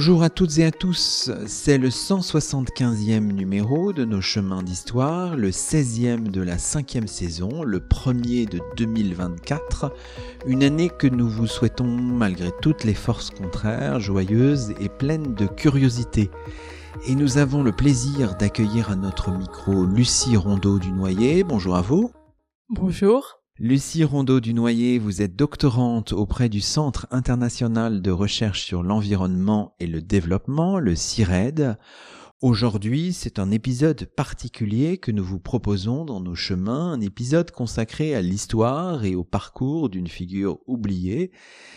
Bonjour à toutes et à tous, c'est le 175e numéro de nos chemins d'histoire, le 16e de la cinquième saison, le premier de 2024, une année que nous vous souhaitons malgré toutes les forces contraires, joyeuse et pleine de curiosité. Et nous avons le plaisir d'accueillir à notre micro Lucie Rondeau du Noyer. Bonjour à vous. Bonjour. Lucie Rondeau du Noyer, vous êtes doctorante auprès du Centre international de recherche sur l'environnement et le développement, le CIRED. Aujourd'hui, c'est un épisode particulier que nous vous proposons dans nos chemins, un épisode consacré à l'histoire et au parcours d'une figure oubliée,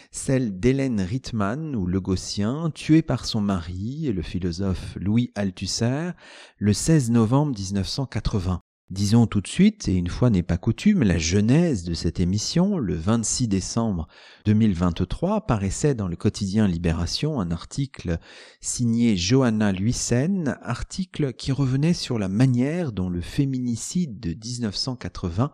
celle d'Hélène Rittmann ou Le Gaussien, tuée par son mari, le philosophe Louis Althusser, le 16 novembre 1980. Disons tout de suite, et une fois n'est pas coutume, la genèse de cette émission, le 26 décembre 2023, paraissait dans le quotidien Libération un article signé Johanna Luisen, article qui revenait sur la manière dont le féminicide de 1980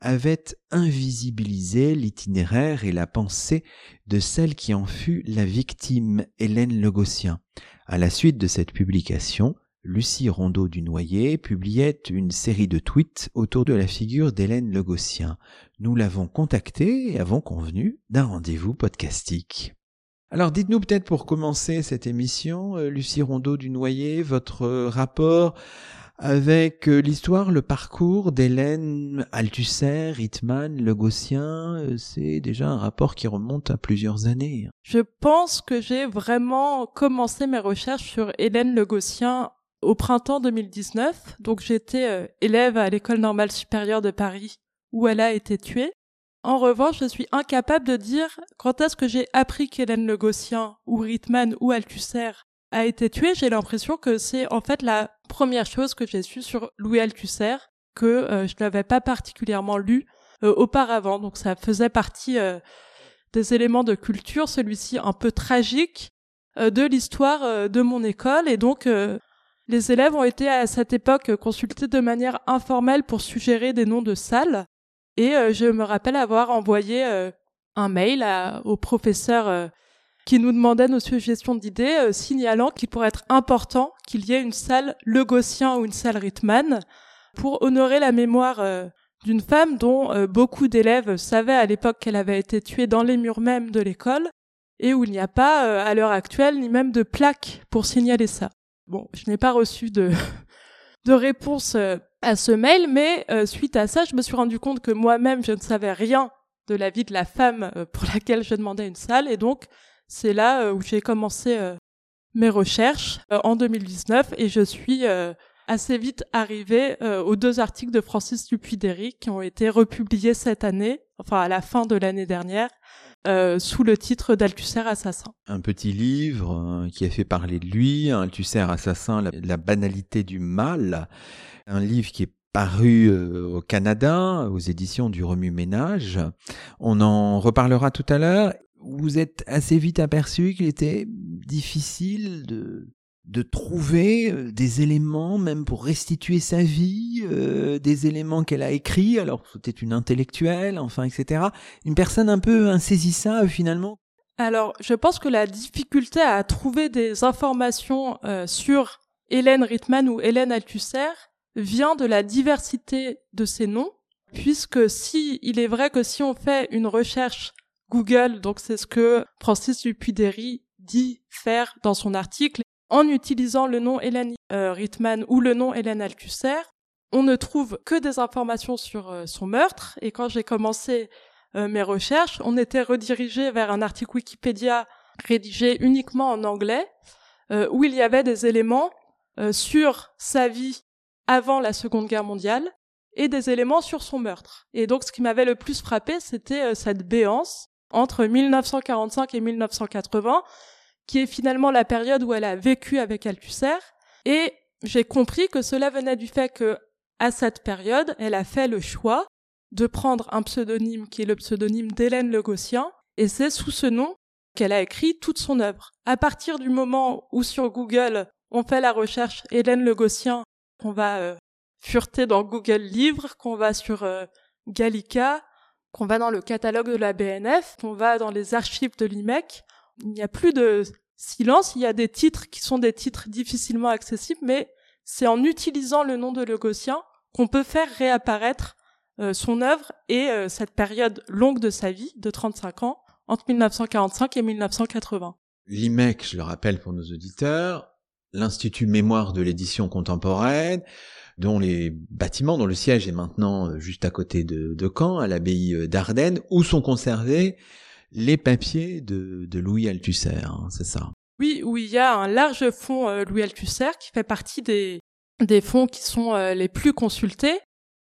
avait invisibilisé l'itinéraire et la pensée de celle qui en fut la victime, Hélène Legossien. À la suite de cette publication, Lucie Rondeau du Noyer publiait une série de tweets autour de la figure d'Hélène Legossien. Nous l'avons contactée et avons convenu d'un rendez-vous podcastique. Alors dites-nous peut-être pour commencer cette émission, euh, Lucie Rondeau du Noyer, votre rapport avec euh, l'histoire, le parcours d'Hélène Althusser, Hitman, Legossien, euh, c'est déjà un rapport qui remonte à plusieurs années. Je pense que j'ai vraiment commencé mes recherches sur Hélène Legossien au printemps 2019. Donc j'étais euh, élève à l'école normale supérieure de Paris où elle a été tuée. En revanche, je suis incapable de dire quand est-ce que j'ai appris qu'Hélène Le Gossien ou Rittmann ou Althusser a été tuée. J'ai l'impression que c'est en fait la première chose que j'ai su sur Louis Althusser, que euh, je n'avais pas particulièrement lu euh, auparavant. Donc ça faisait partie des éléments de culture, celui-ci un peu tragique, de l'histoire de mon école. Et donc les élèves ont été à cette époque consultés de manière informelle pour suggérer des noms de salles. Et euh, je me rappelle avoir envoyé euh, un mail au professeur euh, qui nous demandait nos suggestions d'idées, signalant qu'il pourrait être important qu'il y ait une salle Le ou une salle Rittmann pour honorer la mémoire d'une femme dont beaucoup d'élèves savaient à l'époque qu'elle avait été tuée dans les murs même de l'école et où il n'y a pas à l'heure actuelle ni même de plaque pour signaler ça. Bon, je n'ai pas reçu de, réponse euh, à ce mail, mais euh, suite à ça, je me suis rendu compte que moi-même, je ne savais rien de la vie de la femme euh, pour laquelle je demandais une salle, et donc c'est là où j'ai commencé mes recherches en 2019, et je suis assez vite arrivée aux deux articles de Francis Dupuy-Derry qui ont été republiés cette année, enfin à la fin de l'année dernière, euh, sous le titre d'Althusser assassin. Un petit livre euh, qui a fait parler de lui, Althusser assassin, la, banalité du mal, un livre qui est paru euh, au Canada aux éditions du Remue Ménage. On en reparlera tout à l'heure. Vous êtes assez vite aperçu qu'il était difficile de de trouver euh, des éléments même pour restituer sa vie, euh, des éléments qu'elle a écrits, alors c'était une intellectuelle, enfin, etc. Une personne un peu insaisissable finalement. Alors, je pense que la difficulté à trouver des informations euh, sur Hélène Rittmann ou Hélène Althusser vient de la diversité de ces noms, puisque si il est vrai que si on fait une recherche Google, donc c'est ce que Francis Dupuy-Derry dit faire dans son article, en utilisant le nom Hélène euh, Rittmann ou le nom Hélène Althusser, on ne trouve que des informations sur euh, son meurtre. Et quand j'ai commencé euh, mes recherches, on était redirigé vers un article Wikipédia rédigé uniquement en anglais, où il y avait des éléments sur sa vie avant la Seconde Guerre mondiale et des éléments sur son meurtre. Et donc ce qui m'avait le plus frappé, c'était cette béance entre 1945 et 1980 qui est finalement la période où elle a vécu avec Althusser. Et j'ai compris que cela venait du fait que, à cette période, elle a fait le choix de prendre un pseudonyme qui est le pseudonyme d'Hélène Le Gossien, et c'est sous ce nom qu'elle a écrit toute son œuvre. À partir du moment où sur Google on fait la recherche Hélène Le Gossien, qu'on va euh, fureter dans Google Livres, qu'on va sur euh, Gallica, qu'on va dans le catalogue de la BNF, qu'on va dans les archives de l'IMEC, il n'y a plus de silence, il y a des titres qui sont des titres difficilement accessibles, mais c'est en utilisant le nom de Le Gossien qu'on peut faire réapparaître euh, son œuvre et euh, cette période longue de sa vie, de 35 ans, entre 1945 et 1980. L'IMEC, je le rappelle pour nos auditeurs, l'Institut Mémoire de l'édition contemporaine, dont les bâtiments, dont le siège est maintenant euh, juste à côté de, de Caen, à l'abbaye d'Ardennes, où sont conservés les papiers de, Louis Althusser, hein, c'est ça. Oui, où il y a un large fonds Louis Althusser qui fait partie des, fonds qui sont les plus consultés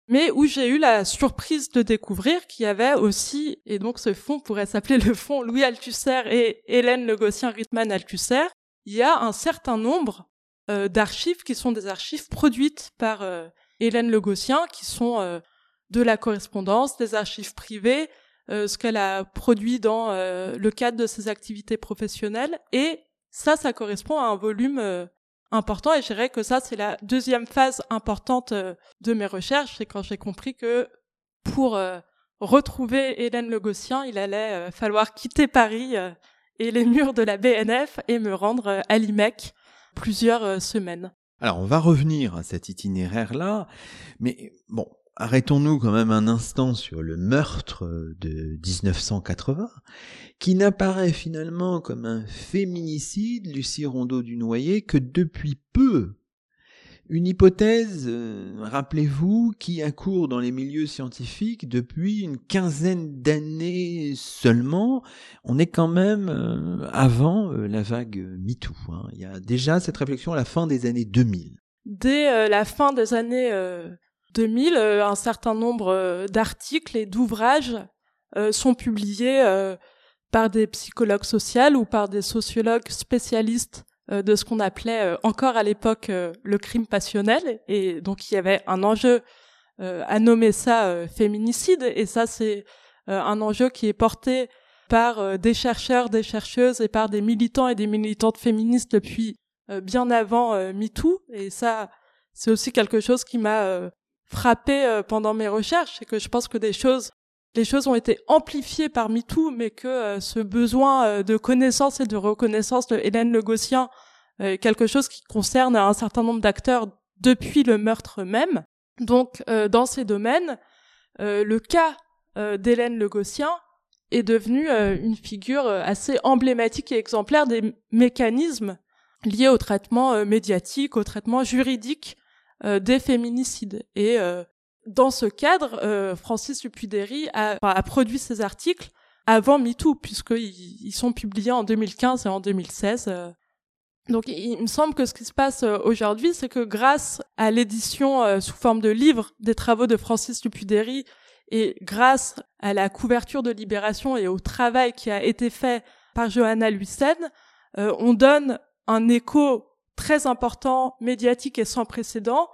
mais où j'ai eu la surprise de découvrir qu'il y avait aussi, et donc ce fonds pourrait s'appeler le fonds Louis Althusser et Hélène Le Gossien Rittmann Althusser, il y a un certain nombre euh, d'archives qui sont des archives produites par euh, Hélène Le Gossien, qui sont euh, de la correspondance, des archives privées, ce qu'elle a produit dans le cadre de ses activités professionnelles, et ça, ça correspond à un volume important. Et je dirais que ça c'est la deuxième phase importante euh, de mes recherches. C'est quand j'ai compris que pour euh, retrouver Hélène Le Gossien il allait euh, falloir quitter Paris et les murs de la BNF et me rendre à l'IMEC plusieurs semaines. Alors on va revenir à cet itinéraire là mais bon arrêtons-nous quand même un instant sur le meurtre de 1980, qui n'apparaît finalement comme un féminicide, Lucie Rondeau du Noyer, que depuis peu. Une hypothèse, euh, rappelez-vous, qui accourt dans les milieux scientifiques depuis une quinzaine d'années seulement. On est quand même euh, avant euh, la vague MeToo. Hein. Il y a déjà cette réflexion à la fin des années 2000. Dès la fin des années 2000, euh, un certain nombre euh, d'articles et d'ouvrages euh, sont publiés par des psychologues sociaux ou par des sociologues spécialistes de ce qu'on appelait encore à l'époque le crime passionnel. Et donc il y avait un enjeu à nommer ça féminicide. Et ça c'est un enjeu qui est porté par des chercheurs, des chercheuses et par des militants et des militantes féministes depuis bien avant MeToo. Et ça, c'est aussi quelque chose qui m'a frappé euh, pendant mes recherches, c'est que je pense que les choses ont été amplifiées par MeToo, mais que euh, ce besoin euh, de connaissance et de reconnaissance de Hélène Le Gossien est quelque chose qui concerne un certain nombre d'acteurs depuis le meurtre même. Donc, dans ces domaines, le cas d'Hélène Le Gossien est devenu une figure assez emblématique et exemplaire des mécanismes liés au traitement médiatique, au traitement juridique des féminicides. Et euh, dans ce cadre, euh, Francis Dupuydery a, a, produit ces articles avant MeToo, puisqu'ils ils sont publiés en 2015 et en 2016. Donc il, me semble que ce qui se passe aujourd'hui, c'est que grâce à l'édition sous forme de livre des travaux de Francis Dupuydery et grâce à la couverture de Libération et au travail qui a été fait par Johanna Luisen, on donne un écho très important, médiatique et sans précédent,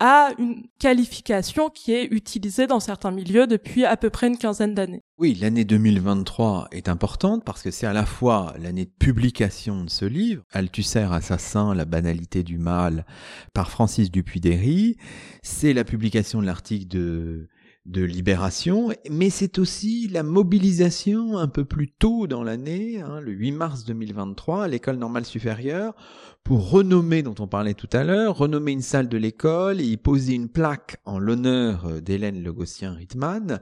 à une qualification qui est utilisée dans certains milieux depuis à peu près une quinzaine d'années. Oui, l'année 2023 est importante parce que c'est à la fois l'année de publication de ce livre, Althusser assassin, la banalité du mal, par Francis Dupuy-Derry, c'est la publication de l'article de de libération, mais c'est aussi la mobilisation un peu plus tôt dans l'année, hein, le 8 mars 2023, à l'école normale supérieure, pour renommer, dont on parlait tout à l'heure, renommer une salle de l'école et y poser une plaque en l'honneur euh, d'Hélène Legossien-Rittmann,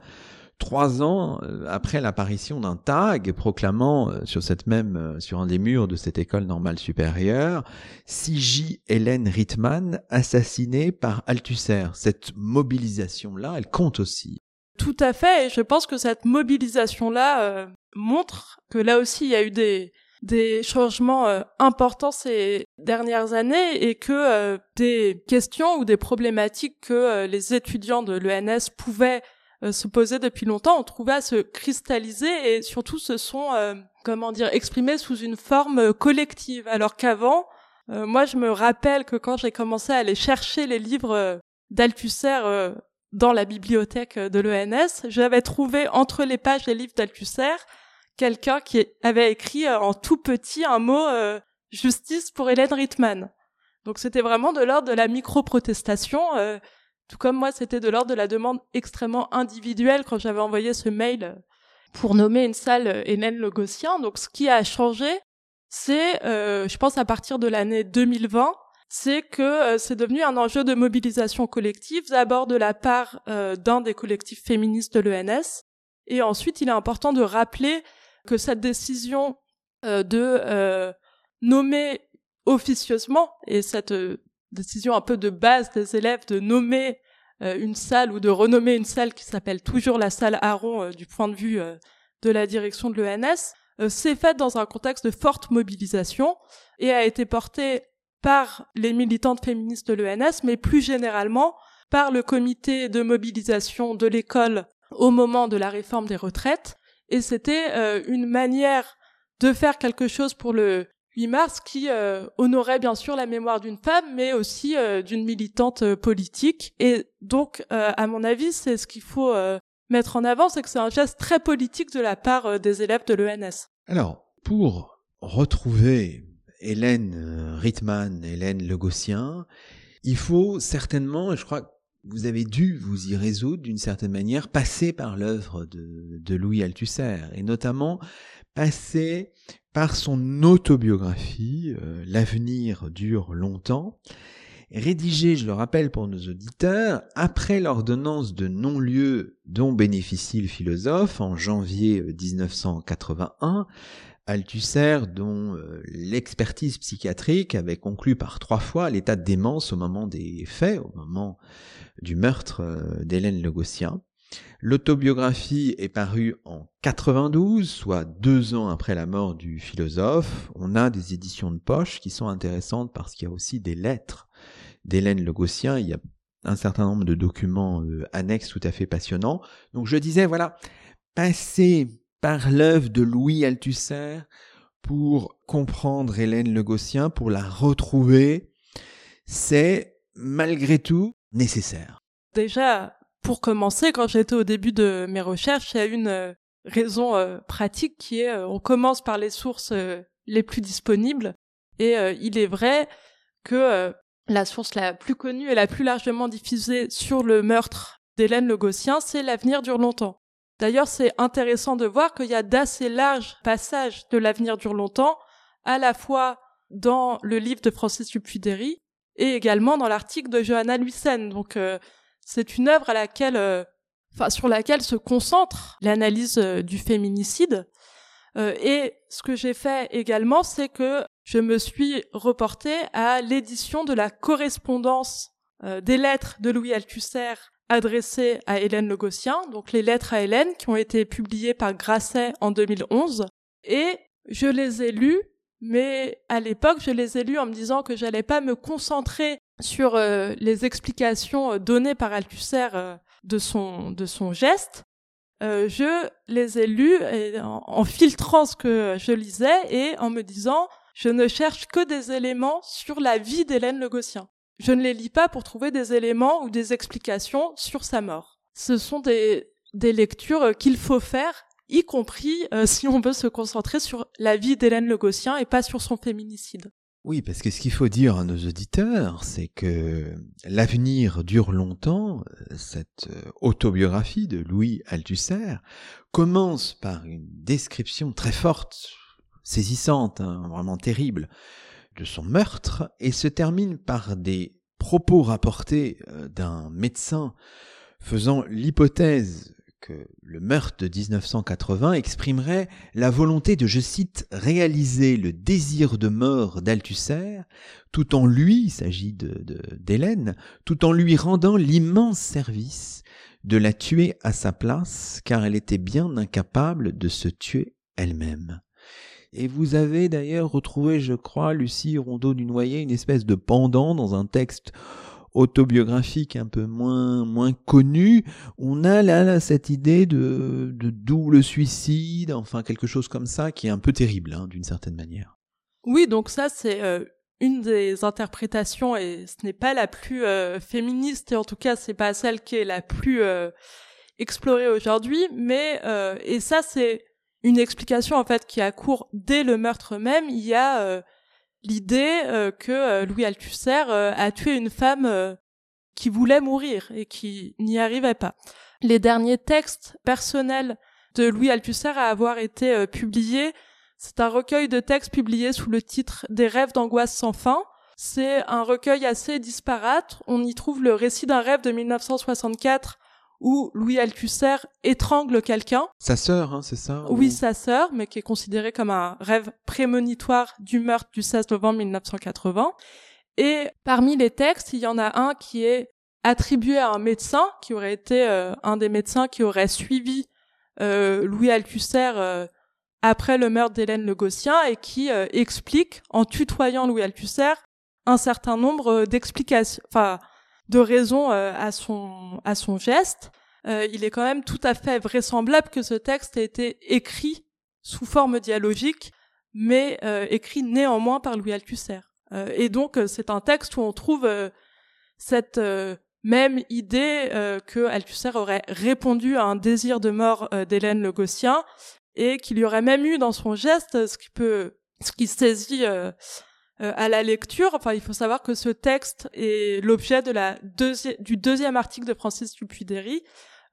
trois ans euh, après l'apparition d'un tag proclamant euh, sur cette même euh, sur un des murs de cette école normale supérieure CJ Hélène Rittmann assassinée par Althusser. Cette mobilisation là, elle compte aussi. Tout à fait, et je pense que cette mobilisation là montre que là aussi il y a eu des des changements importants ces dernières années et que des questions ou des problématiques que les étudiants de l'ENS pouvaient se posaient depuis longtemps, on trouvait à se cristalliser et surtout se sont, euh, comment dire, exprimés sous une forme euh, collective. Alors qu'avant, moi je me rappelle que quand j'ai commencé à aller chercher les livres d'Althusser dans la bibliothèque de l'ENS, j'avais trouvé entre les pages des livres d'Althusser quelqu'un qui avait écrit en tout petit un mot justice pour Hélène Rittmann. Donc c'était vraiment de l'ordre de la micro-protestation, tout comme moi c'était de l'ordre de la demande extrêmement individuelle quand j'avais envoyé ce mail pour nommer une salle Hélène Logosien. Donc ce qui a changé, c'est, euh, je pense à partir de l'année 2020, c'est que euh, c'est devenu un enjeu de mobilisation collective, d'abord de la part euh, d'un des collectifs féministes de l'ENS, et ensuite il est important de rappeler que cette décision de nommer officieusement, et cette décision un peu de base des élèves de nommer une salle ou de renommer une salle qui s'appelle toujours la salle Aaron du point de vue de la direction de l'ENS, euh, s'est faite dans un contexte de forte mobilisation et a été portée par les militantes féministes de l'ENS, mais plus généralement par le comité de mobilisation de l'école au moment de la réforme des retraites. Et c'était euh, une manière de faire quelque chose pour le 8 mars qui euh, honorait bien sûr la mémoire d'une femme, mais aussi d'une militante politique. Et donc, à mon avis, c'est ce qu'il faut mettre en avant, c'est que c'est un geste très politique de la part euh, des élèves de l'ENS. Alors, pour retrouver Hélène euh, Rittmann, Hélène Legossien, il faut certainement, je crois que vous avez dû vous y résoudre d'une certaine manière, passer par l'œuvre de, de Louis Althusser, et notamment passer par son autobiographie, euh, L'avenir dure longtemps, rédigé, je le rappelle pour nos auditeurs, après l'ordonnance de non-lieu dont bénéficie le philosophe en janvier 1981, euh, Althusser, dont euh, l'expertise psychiatrique avait conclu par trois fois l'état de démence au moment des faits, au moment du meurtre d'Hélène Legossien. L'autobiographie est parue en 92, soit deux ans après la mort du philosophe. On a des éditions de poche qui sont intéressantes parce qu'il y a aussi des lettres d'Hélène Legossien. Il y a un certain nombre de documents euh, annexes tout à fait passionnants. Donc je disais, voilà, passer par l'œuvre de Louis Althusser pour comprendre Hélène Legossien, pour la retrouver, c'est malgré tout nécessaire. Déjà, pour commencer, quand j'étais au début de mes recherches, il y a une euh, raison euh, pratique qui est on commence par les sources les plus disponibles. Et il est vrai que la source la plus connue et la plus largement diffusée sur le meurtre d'Hélène Le Gossien, c'est L'avenir dure longtemps. D'ailleurs, c'est intéressant de voir qu'il y a d'assez larges passages de L'avenir dure longtemps, à la fois dans le livre de Francis Dupuydery et également dans l'article de Johanna Luisen. Donc, euh, c'est une œuvre à laquelle, euh, enfin, sur laquelle se concentre l'analyse euh, du féminicide. et ce que j'ai fait également, c'est que je me suis reportée à l'édition de la correspondance euh, des lettres de Louis Althusser adressées à Hélène Legossien, donc les lettres à Hélène qui ont été publiées par Grasset en 2011. Et je les ai lues, mais à l'époque, je les ai lues en me disant que j'allais pas me concentrer sur euh, les explications euh, données par Althusser de son de son geste. je les ai lues en filtrant ce que je lisais et en me disant je ne cherche que des éléments sur la vie d'Hélène Le Gossien. Je ne les lis pas pour trouver des éléments ou des explications sur sa mort. Ce sont des, des lectures qu'il faut faire, y compris euh, si on veut se concentrer sur la vie d'Hélène Le Gossien et pas sur son féminicide. Oui, parce que ce qu'il faut dire à nos auditeurs, c'est que l'avenir dure longtemps. Cette euh, autobiographie de Louis Althusser commence par une description très forte saisissante, hein, vraiment terrible, de son meurtre, et se termine par des propos rapportés euh, d'un médecin faisant l'hypothèse que le meurtre de 1980 exprimerait la volonté de, je cite, réaliser le désir de mort d'Althusser, tout en lui, il s'agit d'Hélène, tout en lui rendant l'immense service de la tuer à sa place, car elle était bien incapable de se tuer elle-même. Et vous avez d'ailleurs retrouvé, je crois, Lucie Rondeau du Noyer, une espèce de pendant dans un texte autobiographique un peu moins moins connu, on a là, cette idée de, de, double suicide, enfin quelque chose comme ça qui est un peu terrible hein, d'une certaine manière. Oui, donc ça c'est euh, une des interprétations et ce n'est pas la plus euh, féministe et en tout cas c'est pas celle qui est la plus euh, explorée aujourd'hui mais et ça c'est une explication en fait qui a cours dès le meurtre même il y a l'idée que Louis Althusser a tué une femme qui voulait mourir et qui n'y arrivait pas les derniers textes personnels de Louis Althusser à avoir été publiés c'est un recueil de textes publié sous le titre Des rêves d'angoisse sans fin. C'est un recueil assez disparate. On y trouve le récit d'un rêve de 1964 où Louis Althusser étrangle quelqu'un. Sa sœur, hein, c'est ça Oui, sa sœur, mais qui est considéré comme un rêve prémonitoire du meurtre du 16 novembre 1980. Et parmi les textes, il y en a un qui est attribué à un médecin, qui aurait été euh, un des médecins qui aurait suivi euh, Louis Althusser euh, après le meurtre d'Hélène Le Gossien et qui explique, en tutoyant Louis Althusser, un certain nombre d'explications, enfin, de raisons euh, à son à son geste. il est quand même tout à fait vraisemblable que ce texte ait été écrit sous forme dialogique, mais écrit néanmoins par Louis Althusser. et donc c'est un texte où on trouve cette même idée que Althusser aurait répondu à un désir de mort d'Hélène Le Gossien et qu'il y aurait même eu dans son geste ce qui peut, ce qui saisit euh, euh, à la lecture. Enfin, il faut savoir que ce texte est l'objet de la du deuxième article de Francis Dupuy-Derry.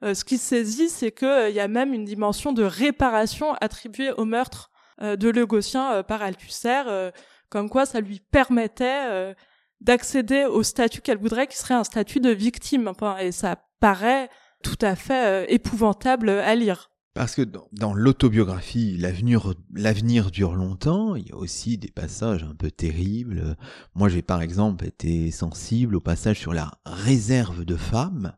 Euh, ce qui saisit, c'est qu'il y a même une dimension de réparation attribuée au meurtre de Le Gossien par Althusser, comme quoi ça lui permettait d'accéder au statut qu'elle voudrait, qui serait un statut de victime. Enfin, et ça paraît tout à fait épouvantable à lire. Parce que dans, l'autobiographie, l'avenir, dure longtemps. Il y a aussi des passages un peu terribles. Moi, j'ai par exemple été sensible au passage sur la réserve de femmes,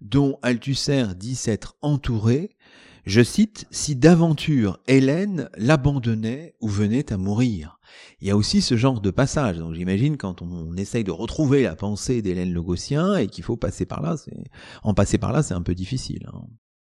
dont Althusser dit s'être entouré. Je cite, si d'aventure Hélène l'abandonnait ou venait à mourir. Il y a aussi ce genre de passage. Donc j'imagine quand on, essaye de retrouver la pensée d'Hélène Le et qu'il faut passer par là, c'est, en passer par là, c'est un peu difficile. Hein.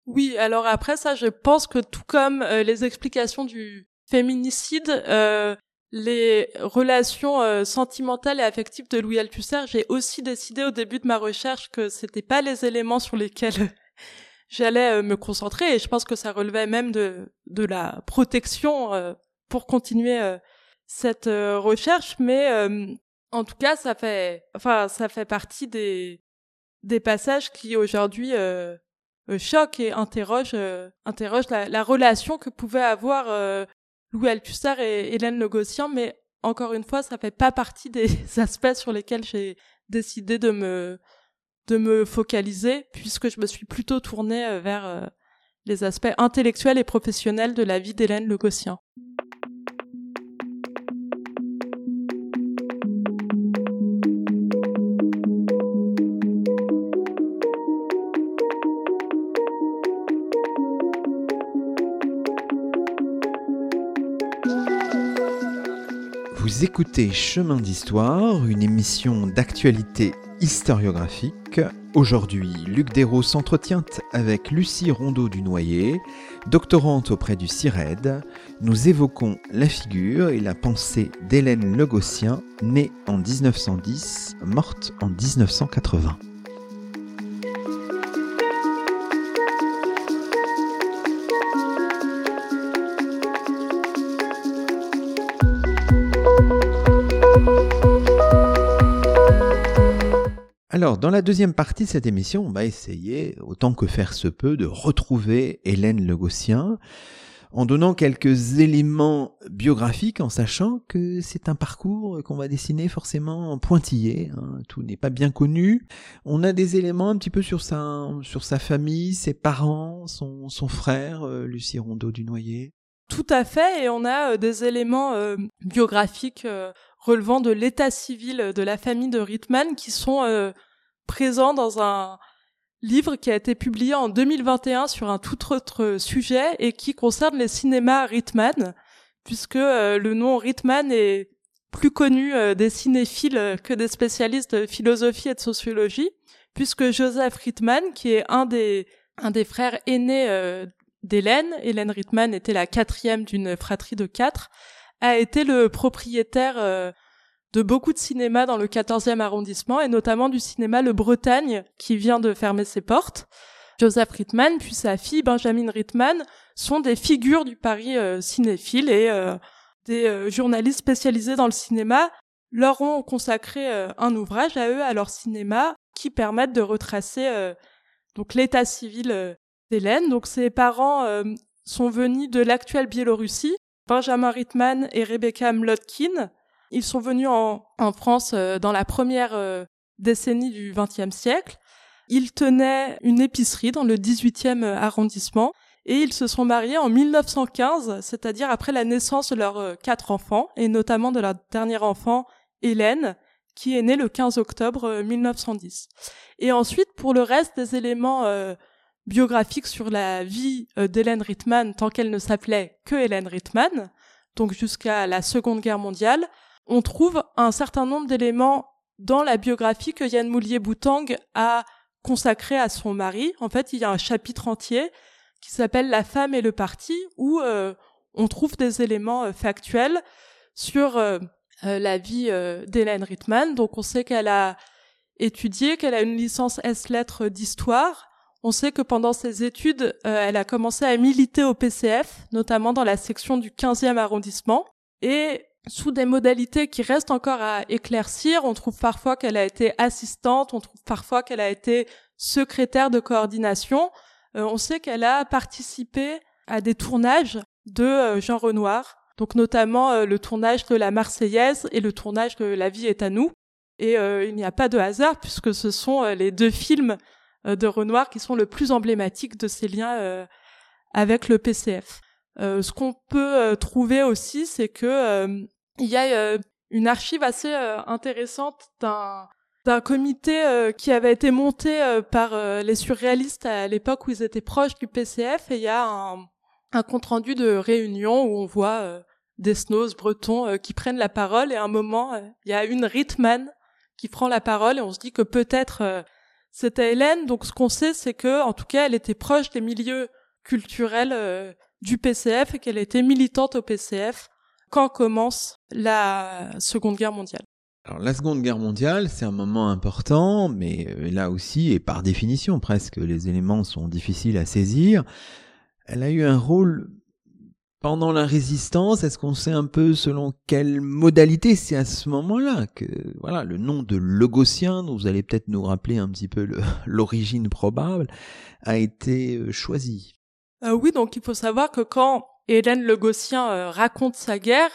Oui, alors après ça, je pense que tout comme euh, les explications du féminicide, euh, les relations euh, sentimentales et affectives de Louis Althusser, j'ai aussi décidé au début de ma recherche que c'était pas les éléments sur lesquels j'allais me concentrer et je pense que ça relevait même de de la protection pour continuer cette recherche. Mais en tout cas ça fait enfin ça fait partie des des passages qui aujourd'hui euh, choque et interroge, euh, interroge la, la, relation que pouvaient avoir euh, Louis Althusser et Hélène Le Gossien, mais encore une fois, ça fait pas partie des aspects sur lesquels j'ai décidé de me de me focaliser, puisque je me suis plutôt tournée vers les aspects intellectuels et professionnels de la vie d'Hélène Le Gossien. écoutez Chemin d'Histoire, une émission d'actualité historiographique. Aujourd'hui, Luc Dérault s'entretient avec Lucie Rondeau du Noyer, doctorante auprès du CIRED. Nous évoquons la figure et la pensée d'Hélène Legossien, née en 1910, morte en 1980. Alors, dans la deuxième partie de cette émission, on va essayer, autant que faire se peut, de retrouver Hélène Le Gossien, en donnant quelques éléments biographiques, en sachant que c'est un parcours qu'on va dessiner forcément pointillé. Hein. tout n'est pas bien connu. On a des éléments un petit peu sur sa, sur sa famille, ses parents, son, son frère, euh, Lucie Rondeau du Noyer. Tout à fait, et on a euh, des éléments euh, biographiques relevant de l'état civil de la famille de Rittmann qui sont présent dans un livre qui a été publié en 2021 sur un tout autre sujet et qui concerne les cinémas Rittman, puisque euh, le nom Rittman est plus connu euh, des cinéphiles que des spécialistes de philosophie et de sociologie, puisque Joseph Rittman, qui est un des un des frères aînés euh, d'Hélène, Hélène Rittman était la quatrième d'une fratrie de quatre, a été le propriétaire de beaucoup de cinéma dans le 14e arrondissement et notamment du cinéma Le Bretagne qui vient de fermer ses portes. Joseph Rittman puis sa fille Benjamin Rittman sont des figures du Paris euh, cinéphile et euh, des euh, journalistes spécialisés dans le cinéma leur ont consacré un ouvrage à eux, à leur cinéma, qui permettent de retracer donc l'état civil d'Hélène. Donc ses parents sont venus de l'actuelle Biélorussie, Benjamin Rittman et Rebecca Mlotkin. Ils sont venus en, en France dans la première décennie du XXe siècle. Ils tenaient une épicerie dans le 18e arrondissement et ils se sont mariés en 1915, c'est-à-dire après la naissance de leurs euh, quatre enfants, et notamment de leur dernier enfant, Hélène, qui est née le 15 octobre 1910. Euh, et ensuite, pour le reste des éléments euh, biographiques sur la vie d'Hélène Rittmann, tant qu'elle ne s'appelait que Hélène Rittmann, donc jusqu'à la Seconde Guerre mondiale, on trouve un certain nombre d'éléments dans la biographie que Yann Moulier-Boutang a consacré à son mari. En fait, il y a un chapitre entier qui s'appelle La femme et le parti, où euh, on trouve des éléments euh, factuels sur euh, la vie d'Hélène Rittmann. Donc on sait qu'elle a étudié, qu'elle a une licence S-lettres d'histoire. On sait que pendant ses études, elle a commencé à militer au PCF, notamment dans la section du 15e arrondissement. Et sous des modalités qui restent encore à éclaircir, on trouve parfois qu'elle a été assistante, on trouve parfois qu'elle a été secrétaire de coordination. Euh, on sait qu'elle a participé à des tournages de euh, Jean Renoir, donc notamment euh, le tournage de La Marseillaise et le tournage de La vie est à nous. Et il n'y a pas de hasard puisque ce sont les deux films de Renoir qui sont le plus emblématiques de ces liens avec le PCF. ce qu'on peut trouver aussi, c'est que il y a une archive assez intéressante d'un comité euh, qui avait été monté euh, par euh, les surréalistes à l'époque où ils étaient proches du PCF et il y a un, un compte rendu de réunion où on voit des snows bretons qui prennent la parole. Et à un moment il y a une Ritman qui prend la parole et on se dit que peut-être c'était Hélène. Donc ce qu'on sait c'est que en tout cas elle était proche des milieux culturels du PCF et qu'elle était militante au PCF quand commence la Seconde Guerre mondiale. Alors la Seconde Guerre mondiale, c'est un moment important, mais euh, là aussi, et par définition presque, les éléments sont difficiles à saisir. Elle a eu un rôle pendant la résistance. Est-ce qu'on sait un peu selon quelle modalité c'est à ce moment-là que voilà le nom de Logosien, dont vous allez peut-être nous rappeler un petit peu l'origine probable, a été euh, choisi? Euh, oui, donc il faut savoir que quand Hélène Logosien raconte sa guerre,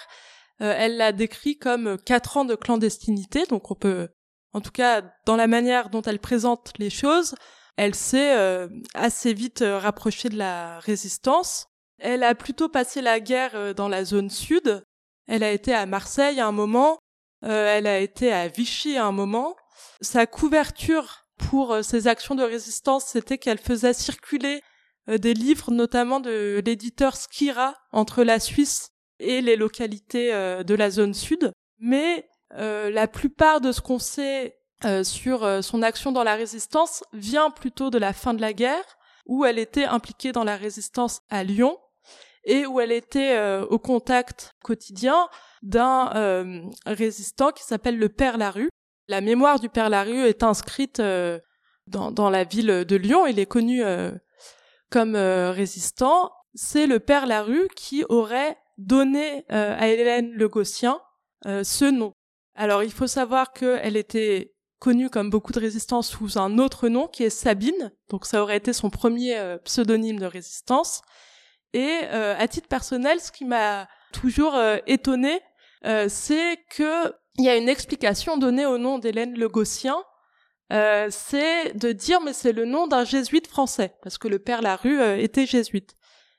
euh, elle l'a décrit comme quatre ans de clandestinité, donc on peut, en tout cas dans la manière dont elle présente les choses, elle s'est euh, assez vite euh, rapprochée de la résistance. Elle a plutôt passé la guerre dans la zone sud. Elle a été à Marseille à un moment, elle a été à Vichy à un moment. Sa couverture pour ses actions de résistance, c'était qu'elle faisait circuler des livres, notamment de l'éditeur Skira, entre la Suisse et les localités euh, de la zone sud. Mais euh, la plupart de ce qu'on sait euh, sur son action dans la résistance vient plutôt de la fin de la guerre, où elle était impliquée dans la résistance à Lyon et où elle était au contact quotidien d'un résistant qui s'appelle le Père Larue. La mémoire du Père Larue est inscrite dans, dans, la ville de Lyon. Il est connu comme résistant. C'est le Père Larue qui aurait donné euh, à Hélène Le Gossien euh, ce nom. Alors il faut savoir qu'elle était connue comme beaucoup de résistants sous un autre nom qui est Sabine, donc ça aurait été son premier euh, pseudonyme de résistance. Et à titre personnel, ce qui m'a toujours étonné, c'est que il y a une explication donnée au nom d'Hélène Le Gossien, c'est de dire mais c'est le nom d'un jésuite français parce que le père Larue était jésuite.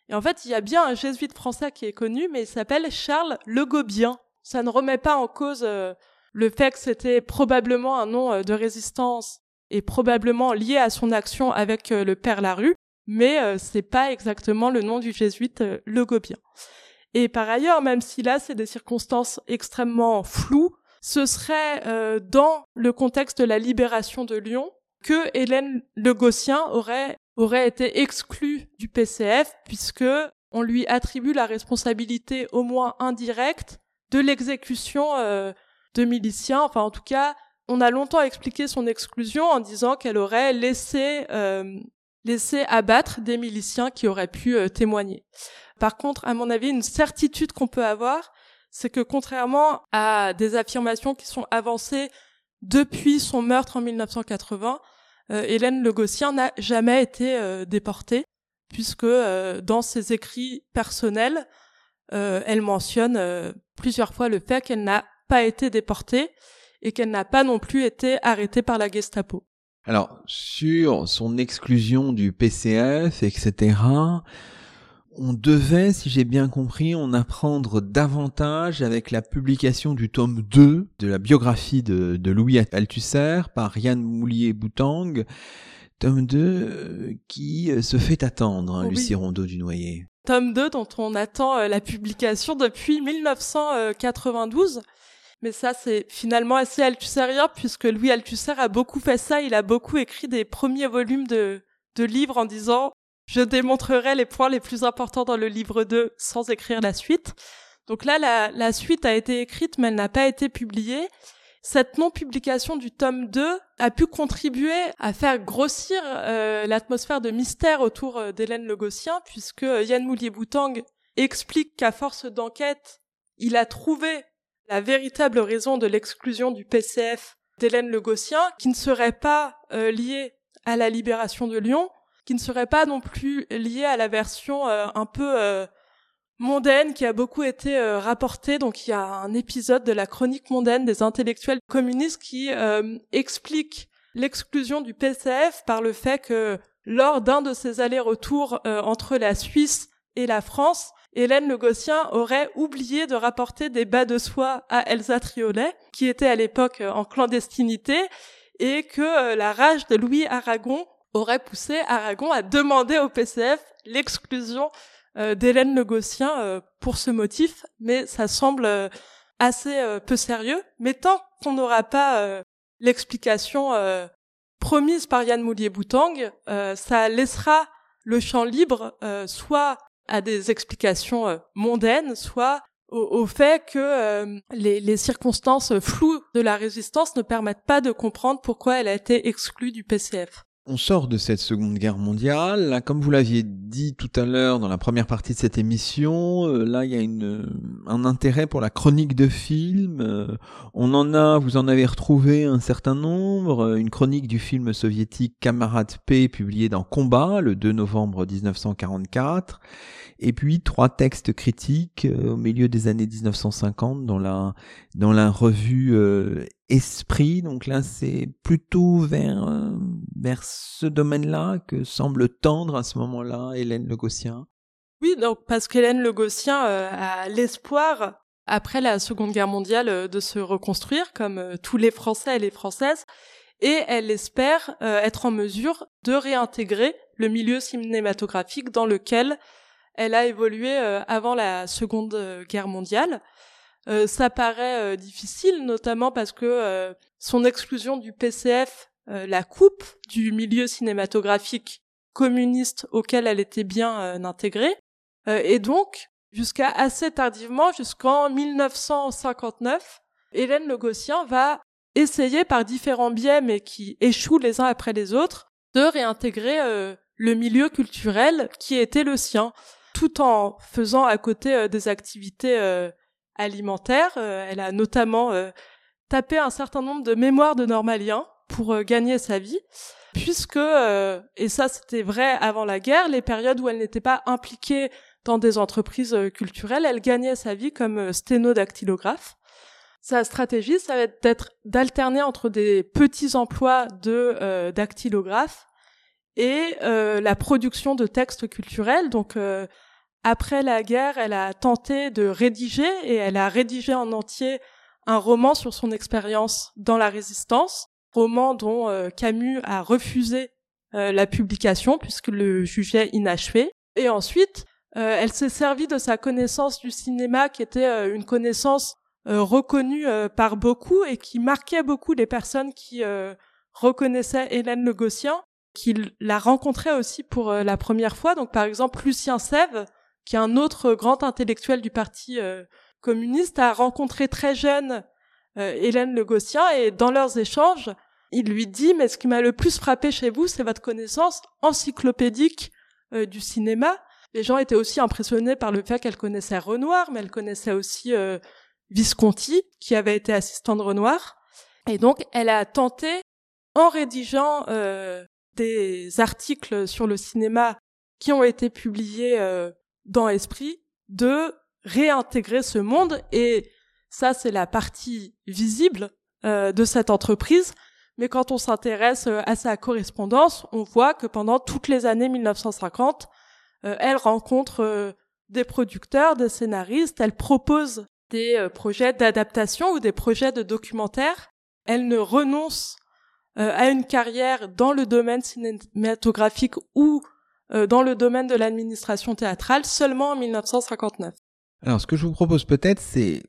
Et en fait, il y a bien un jésuite français qui est connu, mais il s'appelle Charles Le Gobien. Ça ne remet pas en cause euh, le fait que c'était probablement un nom euh, de résistance et probablement lié à son action avec euh, le père Larue, mais c'est pas exactement le nom du jésuite Le Gobien. Et par ailleurs, même si là c'est des circonstances extrêmement floues, ce serait dans le contexte de la libération de Lyon que Hélène Le Gossien aurait aurait été exclu du PCF puisque on lui attribue la responsabilité au moins indirecte de l'exécution euh, de miliciens. Enfin, en tout cas, on a longtemps expliqué son exclusion en disant qu'elle aurait laissé laissé abattre des miliciens qui auraient pu témoigner. Par contre, à mon avis, une certitude qu'on peut avoir, c'est que contrairement à des affirmations qui sont avancées depuis son meurtre en 1980, euh, Hélène Le Gossien n'a jamais été euh, déportée, puisque euh, dans ses écrits personnels, elle mentionne plusieurs fois le fait qu'elle n'a pas été déportée et qu'elle n'a pas non plus été arrêtée par la Gestapo. Alors, sur son exclusion du PCF, etc., on devait, si j'ai bien compris, en apprendre davantage avec la publication du tome 2 de la biographie de, Louis Althusser par Yann Moulier-Boutang, tome 2 euh, qui euh, se fait attendre, hein, Lucie Rondeau du Noyer. Tome 2 dont on attend euh, la publication depuis 1992. Mais ça, c'est finalement assez althusserien puisque Louis Althusser a beaucoup fait ça. Il a beaucoup écrit des premiers volumes de, de livres en disant je démontrerai les points les plus importants dans le livre 2 sans écrire la suite. Donc là, la, suite a été écrite, mais elle n'a pas été publiée. Cette non-publication du tome 2 a pu contribuer à faire grossir euh, l'atmosphère de mystère autour euh, d'Hélène Le Gossien, puisque euh, Yann Moulier-Boutang explique qu'à force d'enquête, il a trouvé la véritable raison de l'exclusion du PCF d'Hélène Le Gossien, qui ne serait pas liée à la libération de Lyon, qui ne serait pas non plus lié à la version euh, un peu euh, mondaine qui a beaucoup été euh, rapportée. Donc il y a un épisode de la chronique mondaine des intellectuels communistes qui explique l'exclusion du PCF par le fait que lors d'un de ses allers-retours entre la Suisse et la France, Hélène Le Gossien aurait oublié de rapporter des bas de soie à Elsa Triolet, qui était à l'époque en clandestinité, et que la rage de Louis Aragon aurait poussé Aragon à demander au PCF l'exclusion euh, d'Hélène Le Gossien euh, pour ce motif, mais ça semble euh, assez peu sérieux. Mais tant qu'on n'aura pas l'explication promise par Yann Moulier-Boutang, ça laissera le champ libre soit à des explications mondaines, soit au, fait que les, circonstances floues de la résistance ne permettent pas de comprendre pourquoi elle a été exclue du PCF. On sort de cette Seconde Guerre mondiale. Comme vous l'aviez dit tout à l'heure dans la première partie de cette émission, euh, là, il y a euh, un intérêt pour la chronique de film. Euh, on en a, vous en avez retrouvé un certain nombre. Une chronique du film soviétique Camarade P, publié dans Combat le 2 novembre 1944. Et puis trois textes critiques au milieu des années 1950 dans la dans la revue esprit. Donc là, c'est plutôt vers, euh, vers ce domaine-là que semble tendre à ce moment-là Hélène Le Gossien. Oui, donc parce qu'Hélène Le Gossien euh, a l'espoir, après la Seconde Guerre mondiale, euh, de se reconstruire comme tous les Français et les Françaises, et elle espère être en mesure de réintégrer le milieu cinématographique dans lequel elle a évolué avant la Seconde Guerre mondiale. Euh, ça paraît euh, difficile, notamment parce que euh, son exclusion du PCF la coupe du milieu cinématographique communiste auquel elle était bien intégrée. et donc, jusqu'à assez tardivement, jusqu'en 1959, Hélène Le Gossien va essayer par différents biais, mais qui échouent les uns après les autres, de réintégrer le milieu culturel qui était le sien, tout en faisant à côté des activités alimentaire. Euh, elle a notamment euh, tapé un certain nombre de mémoires de normaliens pour euh, gagner sa vie puisque, et ça c'était vrai avant la guerre, les périodes où elle n'était pas impliquée dans des entreprises culturelles, elle gagnait sa vie comme sténodactylographe. Sa stratégie, ça va être d'être d'alterner entre des petits emplois de dactylographe et la production de textes culturels. Donc, après la guerre, elle a tenté de rédiger et elle a rédigé en entier un roman sur son expérience dans la résistance, roman dont euh, Camus a refusé euh, la publication puisque le jugeait inachevé. Et ensuite, euh, elle s'est servie de sa connaissance du cinéma qui était une connaissance reconnue par beaucoup et qui marquait beaucoup les personnes qui reconnaissaient Hélène Le Gossien, qui la rencontrait aussi pour la première fois. Donc par exemple, Lucien Sève, qui est un autre grand intellectuel du Parti euh, communiste, a rencontré très jeune Hélène Le Gaussien et dans leurs échanges, il lui dit mais ce qui m'a le plus frappé chez vous, c'est votre connaissance encyclopédique du cinéma. Les gens étaient aussi impressionnés par le fait qu'elle connaissait Renoir, mais elle connaissait aussi Visconti, qui avait été assistant de Renoir. Et donc, elle a tenté, en rédigeant euh, des articles sur le cinéma qui ont été publiés euh, dans Esprit, de réintégrer ce monde. Et ça, c'est la partie visible euh, de cette entreprise. Mais quand on s'intéresse à sa correspondance, on voit que pendant toutes les années 1950, elle rencontre des producteurs, des scénaristes, elle propose des projets d'adaptation ou des projets de documentaire elle ne renonce euh, à une carrière dans le domaine cinématographique ou euh, dans le domaine de l'administration théâtrale seulement en 1959. Alors, ce que je vous propose peut-être, c'est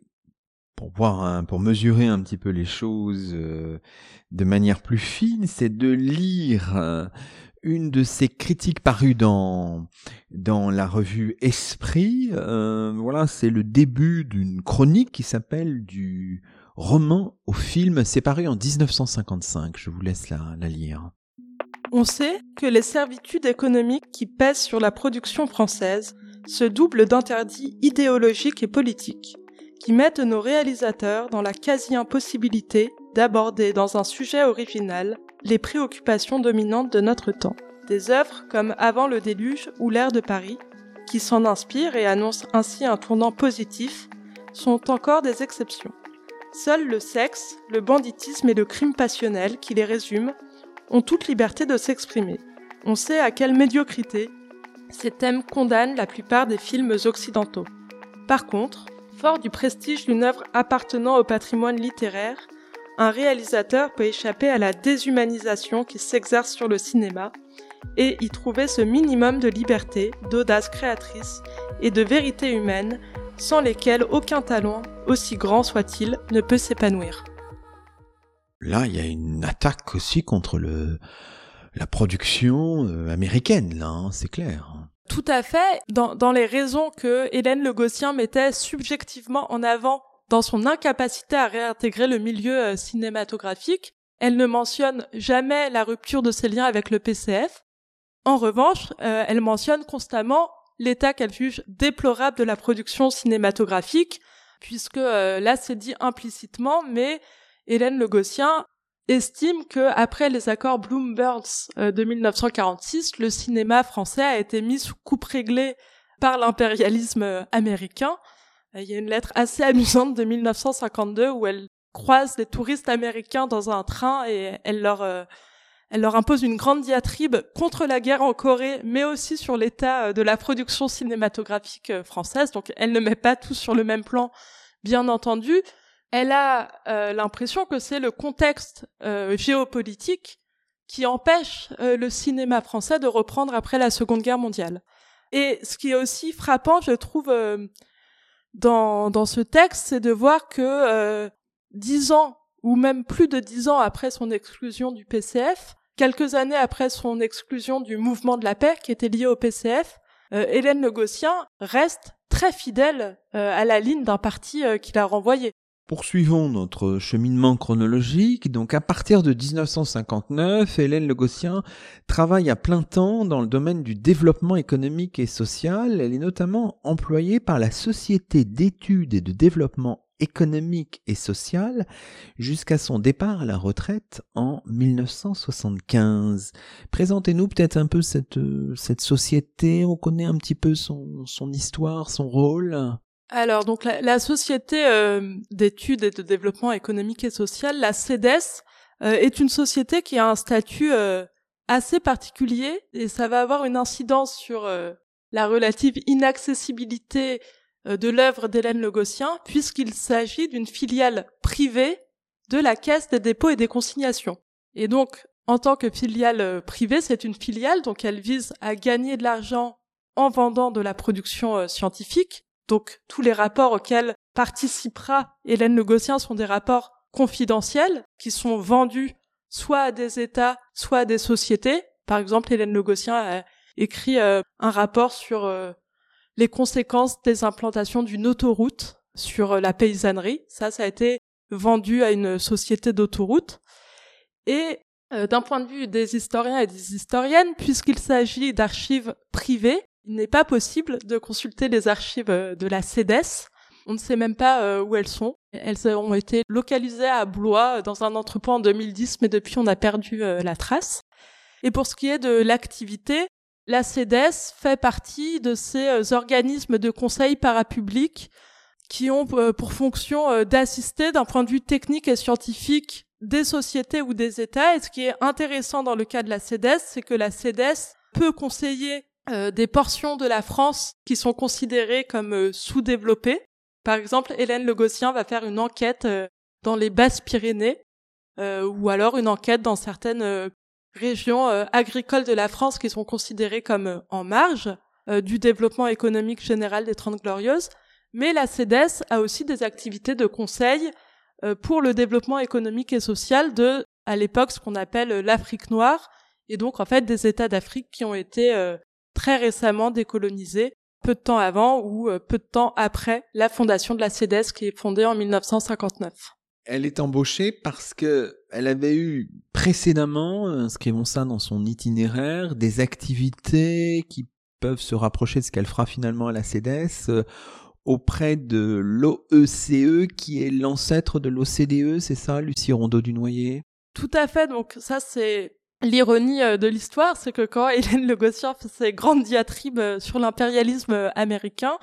pour voir, pour mesurer un petit peu les choses euh, de manière plus fine, c'est de lire une de ces critiques parues dans dans la revue Esprit. voilà, c'est le début d'une chronique qui s'appelle du roman au film séparé en 1955. Je vous laisse la, la lire. On sait que les servitudes économiques qui pèsent sur la production française se doublent d'interdits idéologiques et politiques, qui mettent nos réalisateurs dans la quasi-impossibilité d'aborder dans un sujet original les préoccupations dominantes de notre temps. Des œuvres comme Avant le déluge ou L'ère de Paris, qui s'en inspirent et annoncent ainsi un tournant positif, sont encore des exceptions. Seul le sexe, le banditisme et le crime passionnel, qui les résument, ont toute liberté de s'exprimer. On sait à quelle médiocrité ces thèmes condamnent la plupart des films occidentaux. Par contre, fort du prestige d'une œuvre appartenant au patrimoine littéraire, un réalisateur peut échapper à la déshumanisation qui s'exerce sur le cinéma et y trouver ce minimum de liberté, d'audace créatrice et de vérité humaine sans lesquels aucun talent, aussi grand soit-il, ne peut s'épanouir. Là, il y a une attaque aussi contre le la production euh, américaine, là, hein, c'est clair. Tout à fait. Dans, dans les raisons que Hélène Le mettait subjectivement en avant dans son incapacité à réintégrer le milieu euh, cinématographique, elle ne mentionne jamais la rupture de ses liens avec le PCF. En revanche, euh, elle mentionne constamment l'état qu'elle juge déplorable de la production cinématographique, puisque là c'est dit implicitement, mais Hélène Le Gossien estime que après les accords Bloombergs euh, de 1946, le cinéma français a été mis sous coupe réglée par l'impérialisme euh, américain. Il y a une lettre assez amusante de 1952 où elle croise les touristes américains dans un train et elle leur elle leur impose une grande diatribe contre la guerre en Corée, mais aussi sur l'état euh, de la production cinématographique euh, française. Donc elle ne met pas tout sur le même plan, bien entendu. Elle a euh, l'impression que c'est le contexte géopolitique qui empêche le cinéma français de reprendre après la Seconde Guerre mondiale. Et ce qui est aussi frappant, je trouve, dans, dans ce texte, c'est de voir que dix ans ou même plus de dix ans après son exclusion du PCF, Quelques années après son exclusion du mouvement de la paix qui était lié au PCF, euh, Hélène Le reste très fidèle euh, à la ligne d'un parti euh, qui l'a renvoyé. Poursuivons notre cheminement chronologique. Donc, à partir de 1959, Hélène Le Gossien travaille à plein temps dans le domaine du développement économique et social. Elle est notamment employée par la Société d'études et de développement économique et sociale jusqu'à son départ à la retraite en 1975. Présentez-nous peut-être un peu cette, cette société, on connaît un petit peu son histoire, son rôle. Alors donc la, société euh, d'études et de développement économique et social, la CEDES, euh, est une société qui a un statut euh, assez particulier et ça va avoir une incidence sur la relative inaccessibilité de l'œuvre d'Hélène Le Gossien, puisqu'il s'agit d'une filiale privée de la Caisse des dépôts et des consignations. Et donc, en tant que filiale privée, c'est une filiale, donc elle vise à gagner de l'argent en vendant de la production scientifique. Donc, tous les rapports auxquels participera Hélène Le sont des rapports confidentiels qui sont vendus soit à des États, soit à des sociétés. Par exemple, Hélène Le a écrit un rapport sur les conséquences des implantations d'une autoroute sur euh, la paysannerie. Ça, ça a été vendu à une société d'autoroute. Et d'un point de vue des historiens et des historiennes, puisqu'il s'agit d'archives privées, il n'est pas possible de consulter les archives de la CEDES. On ne sait même pas où elles sont. Elles ont été localisées à Blois dans un entrepôt en 2010, mais depuis on a perdu la trace. Et pour ce qui est de l'activité, la CEDES fait partie de ces euh, organismes de conseil parapublic qui ont euh, pour fonction euh, d'assister d'un point de vue technique et scientifique des sociétés ou des États. Et ce qui est intéressant dans le cas de la CEDES, c'est que la CEDES peut conseiller des portions de la France qui sont considérées comme sous-développées. Par exemple, Hélène Le Gossien va faire une enquête dans les Basses-Pyrénées ou alors une enquête dans certaines régions euh, agricoles de la France qui sont considérées comme euh, en marge euh, du développement économique général des Trente Glorieuses. Mais la CEDES a aussi des activités de conseil pour le développement économique et social de, à l'époque, ce qu'on appelle l'Afrique noire, et donc en fait des États d'Afrique qui ont été très récemment décolonisés, peu de temps avant ou peu de temps après la fondation de la CEDES qui est fondée en 1959 elle est embauchée parce que elle avait eu précédemment, inscrivons ça dans son itinéraire, des activités qui peuvent se rapprocher de ce qu'elle fera finalement à la CEDES euh, auprès de l'OECE e, qui est l'ancêtre de l'OCDE, c'est ça, Lucie Rondeau du Noyer Tout à fait, donc ça c'est l'ironie euh, de l'histoire, c'est que quand Hélène Le Gossian fait ses grandes diatribes euh, sur l'impérialisme américain,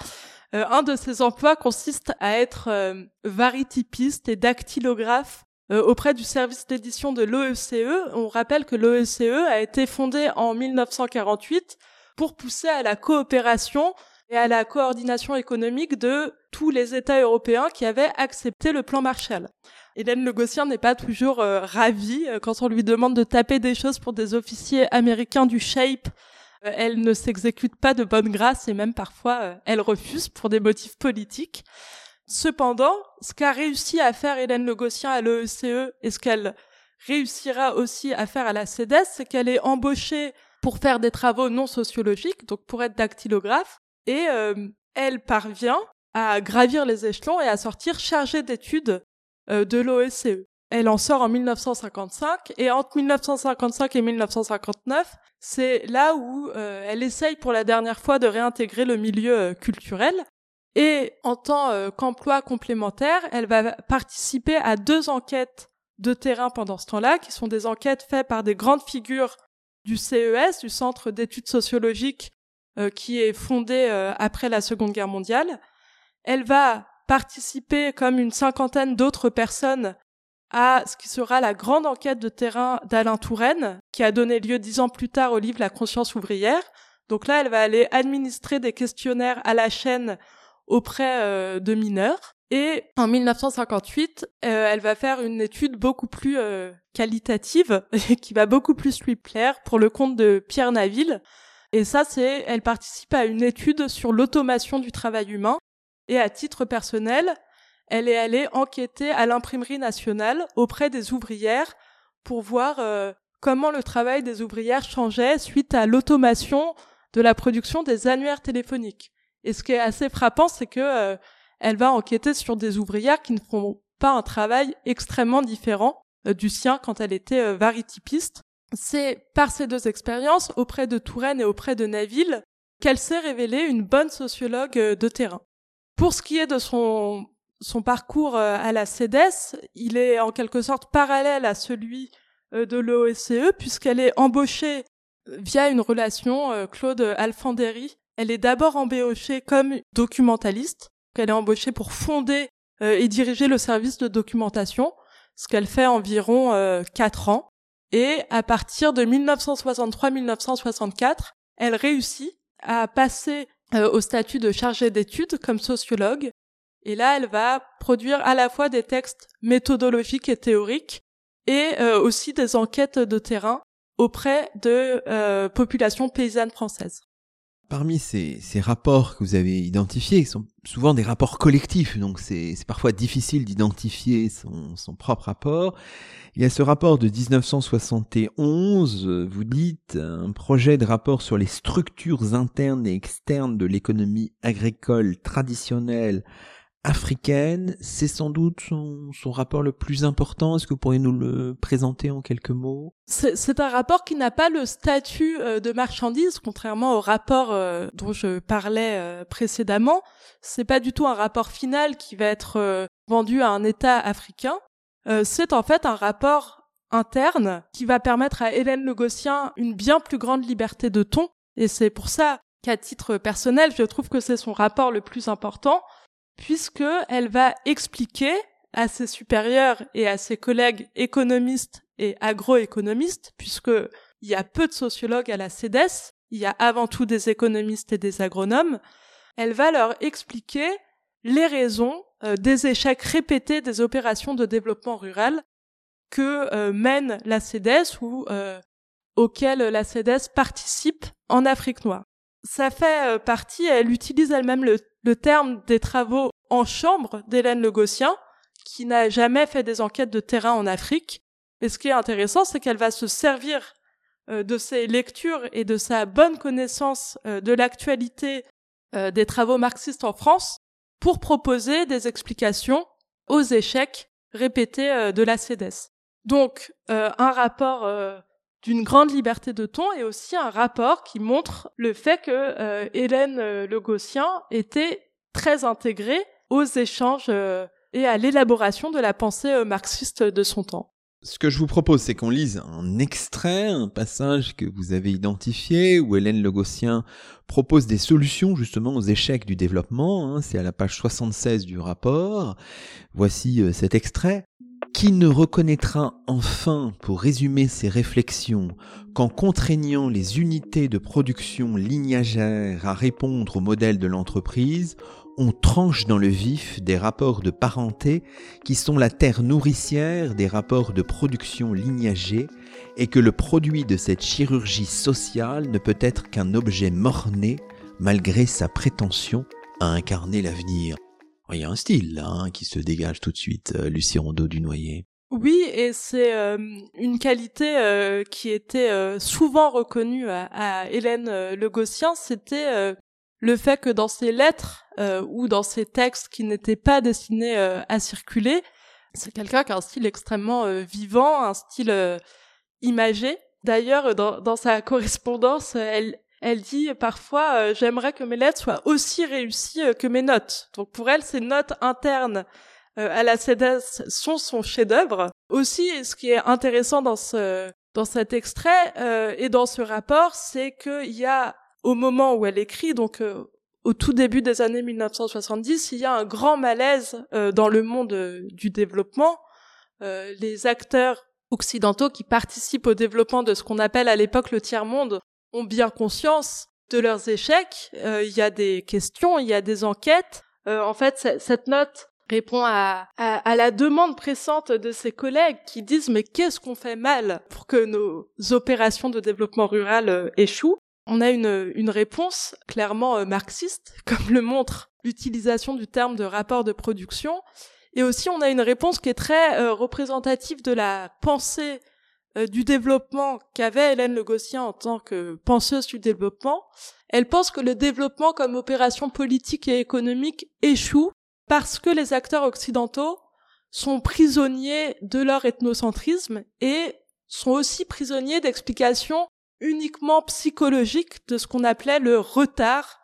euh, un de ses emplois consiste à être euh, et dactylographe auprès du service d'édition de l'OECE. E. On rappelle que l'OECE e a été fondé en 1948 pour pousser à la coopération et à la coordination économique de tous les États européens qui avaient accepté le plan Marshall. Hélène Le Gossien n'est pas toujours ravie quand on lui demande de taper des choses pour des officiers américains du SHAPE euh, elle ne s'exécute pas de bonne grâce et même parfois euh, elle refuse pour des motifs politiques. Cependant, ce qu'a réussi à faire Hélène Le Gossien à l'OECE e et ce qu'elle réussira aussi à faire à la CEDES, c'est qu'elle est embauchée pour faire des travaux non sociologiques, donc pour être dactylographe, et euh, elle parvient à gravir les échelons et à sortir chargée d'études de l'OECE. Elle en sort en 1955 et entre 1955 et 1959, c'est là où euh, elle essaye pour la dernière fois de réintégrer le milieu euh, culturel. Et en tant euh, qu'emploi complémentaire, elle va participer à deux enquêtes de terrain pendant ce temps-là, qui sont des enquêtes faites par des grandes figures du CES, du Centre d'études sociologiques, qui est fondé après la Seconde Guerre mondiale. Elle va participer, comme une cinquantaine d'autres personnes, à ce qui sera la grande enquête de terrain d'Alain Touraine, qui a donné lieu dix ans plus tard au livre La conscience ouvrière. Donc là, elle va aller administrer des questionnaires à la chaîne auprès euh, de mineurs. Et en 1958, euh, elle va faire une étude beaucoup plus euh, qualitative, qui va beaucoup plus lui plaire, pour le compte de Pierre Naville. Et ça, c'est, elle participe à une étude sur l'automation du travail humain. Et à titre personnel, elle est allée enquêter à l'imprimerie nationale auprès des ouvrières pour voir euh, comment le travail des ouvrières changeait suite à l'automation de la production des annuaires téléphoniques. Et ce qui est assez frappant, c'est que euh, elle va enquêter sur des ouvrières qui ne font pas un travail extrêmement différent euh, du sien quand elle était varitypiste. C'est par ces deux expériences, auprès de Touraine et auprès de Naville, qu'elle s'est révélée une bonne sociologue de terrain. Pour ce qui est de son son parcours euh, à la CEDES, il est en quelque sorte parallèle à celui euh, de l'OSCE puisqu'elle est embauchée euh, via une relation Claude Alfanderi. Elle est d'abord embauchée comme documentaliste, qu'elle est embauchée pour fonder et diriger le service de documentation, ce qu'elle fait environ quatre ans. Et à partir de 1963-1964, elle réussit à passer au statut de chargée d'études comme sociologue et là, elle va produire à la fois des textes méthodologiques et théoriques et euh, aussi des enquêtes de terrain auprès de euh, populations paysannes françaises. Parmi ces, rapports que vous avez identifiés, qui sont souvent des rapports collectifs, donc c'est parfois difficile d'identifier son, son, propre rapport, il y a ce rapport de 1971, vous dites, un projet de rapport sur les structures internes et externes de l'économie agricole traditionnelle africaine. C'est sans doute son, rapport le plus important. Est-ce que vous pourriez nous le présenter en quelques mots? C'est un rapport qui n'a pas le statut euh, de marchandise, contrairement au rapport euh, dont je parlais euh, précédemment. C'est pas du tout un rapport final qui va être vendu à un État africain. C'est en fait un rapport interne qui va permettre à Hélène Le une bien plus grande liberté de ton. Et c'est pour ça qu'à titre personnel, je trouve que c'est son rapport le plus important puisque elle va expliquer à ses supérieurs et à ses collègues économistes et agroéconomistes, puisque il y a peu de sociologues à la CEDES, il y a avant tout des économistes et des agronomes, elle va leur expliquer les raisons euh, des échecs répétés des opérations de développement rural que euh, mène la CEDES ou euh, auxquelles la CEDES participe en Afrique noire. Ça fait partie, elle utilise elle-même le terme des travaux en chambre d'Hélène Le Gossien, qui n'a jamais fait des enquêtes de terrain en Afrique. Et ce qui est intéressant, c'est qu'elle va se servir euh, de ses lectures et de sa bonne connaissance euh, de l'actualité euh, des travaux marxistes en France pour proposer des explications aux échecs répétés de la CEDES. Donc, un rapport d'une grande liberté de ton et aussi un rapport qui montre le fait que euh, Hélène euh, Le était très intégrée aux échanges euh, et à l'élaboration de la pensée marxiste de son temps. Ce que je vous propose, c'est qu'on lise un extrait, un passage que vous avez identifié, où Hélène Le Gossien propose des solutions justement aux échecs du développement. Hein. c'est à la page 76 du rapport. Voici cet extrait. Qui ne reconnaîtra enfin, pour résumer ses réflexions, qu'en contraignant les unités de production lignagères à répondre au modèle de l'entreprise, on tranche dans le vif des rapports de parenté qui sont la terre nourricière des rapports de production lignagés et que le produit de cette chirurgie sociale ne peut être qu'un objet mort-né malgré sa prétention à incarner l'avenir. Il y a un style hein, qui se dégage tout de suite, euh, Lucie Rondeau du Noyer. Oui, et c'est euh, une qualité euh, qui était souvent reconnue à, Hélène Le c'était le fait que dans ses lettres ou dans ses textes qui n'étaient pas destinés à circuler, c'est quelqu'un qui a un style extrêmement vivant, un style imagé. D'ailleurs, dans, sa correspondance, elle, elle dit parfois euh, j'aimerais que mes lettres soient aussi réussies euh, que mes notes. Donc pour elle, ses notes internes euh, à la CEDES sont son chef-d'œuvre. Aussi, ce qui est intéressant dans ce dans cet extrait et dans ce rapport, c'est qu'il y a au moment où elle écrit, donc au tout début des années 1970, il y a un grand malaise dans le monde du développement. les acteurs occidentaux qui participent au développement de ce qu'on appelle à l'époque le tiers-monde ont bien conscience de leurs échecs. Euh, il y a des questions, il y a des enquêtes. Euh, en fait, cette note répond à, à, la demande pressante de ses collègues qui disent mais qu'est-ce qu'on fait mal pour que nos opérations de développement rural euh, échouent? On a une, une réponse clairement marxiste, comme le montre l'utilisation du terme de rapport de production. Et aussi, on a une réponse qui est très représentative de la pensée euh, du développement qu'avait Hélène Le en tant que penseuse du développement, elle pense que le développement comme opération politique et économique échoue parce que les acteurs occidentaux sont prisonniers de leur ethnocentrisme et sont aussi prisonniers d'explications uniquement psychologiques de ce qu'on appelait le retard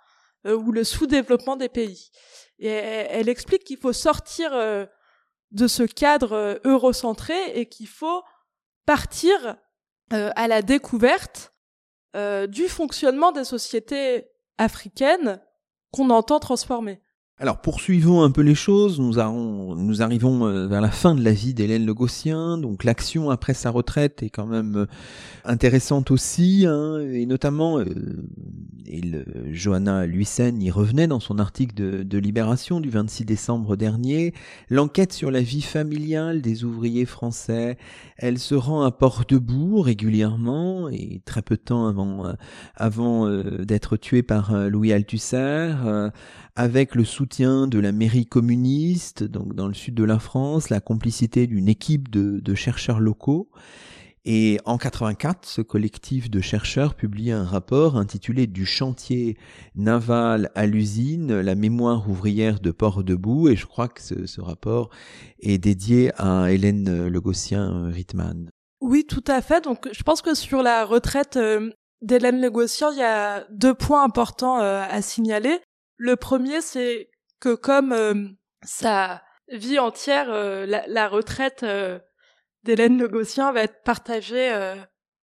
euh, ou le sous-développement des pays. Et elle, explique qu'il faut sortir euh, de ce cadre eurocentré et qu'il faut partir euh, à la découverte euh, du fonctionnement des sociétés africaines qu'on entend transformer. Alors poursuivons un peu les choses, nous, arrivons euh, vers la fin de la vie d'Hélène Le Gossien, donc l'action après sa retraite est quand même euh, intéressante aussi, hein, et notamment, euh, et le, Johanna Luisen y revenait dans son article de, Libération du 26 décembre dernier, l'enquête sur la vie familiale des ouvriers français, elle se rend à Port-Debout régulièrement, et très peu de temps avant, avant d'être tuée par Louis Althusser, avec le soutien de la mairie communiste, donc dans le sud de la France, la complicité d'une équipe de, chercheurs locaux. Et en 84, ce collectif de chercheurs publie un rapport intitulé Du chantier naval à l'usine, la mémoire ouvrière de Port-Debout. Et je crois que ce, rapport est dédié à Hélène Legossien-Rittmann. Oui, tout à fait. Donc, je pense que sur la retraite euh, d'Hélène Legossien, il y a deux points importants euh, à signaler. Le premier, c'est que comme euh, sa vie entière, la, la, retraite d'Hélène Legossien va être partagée euh,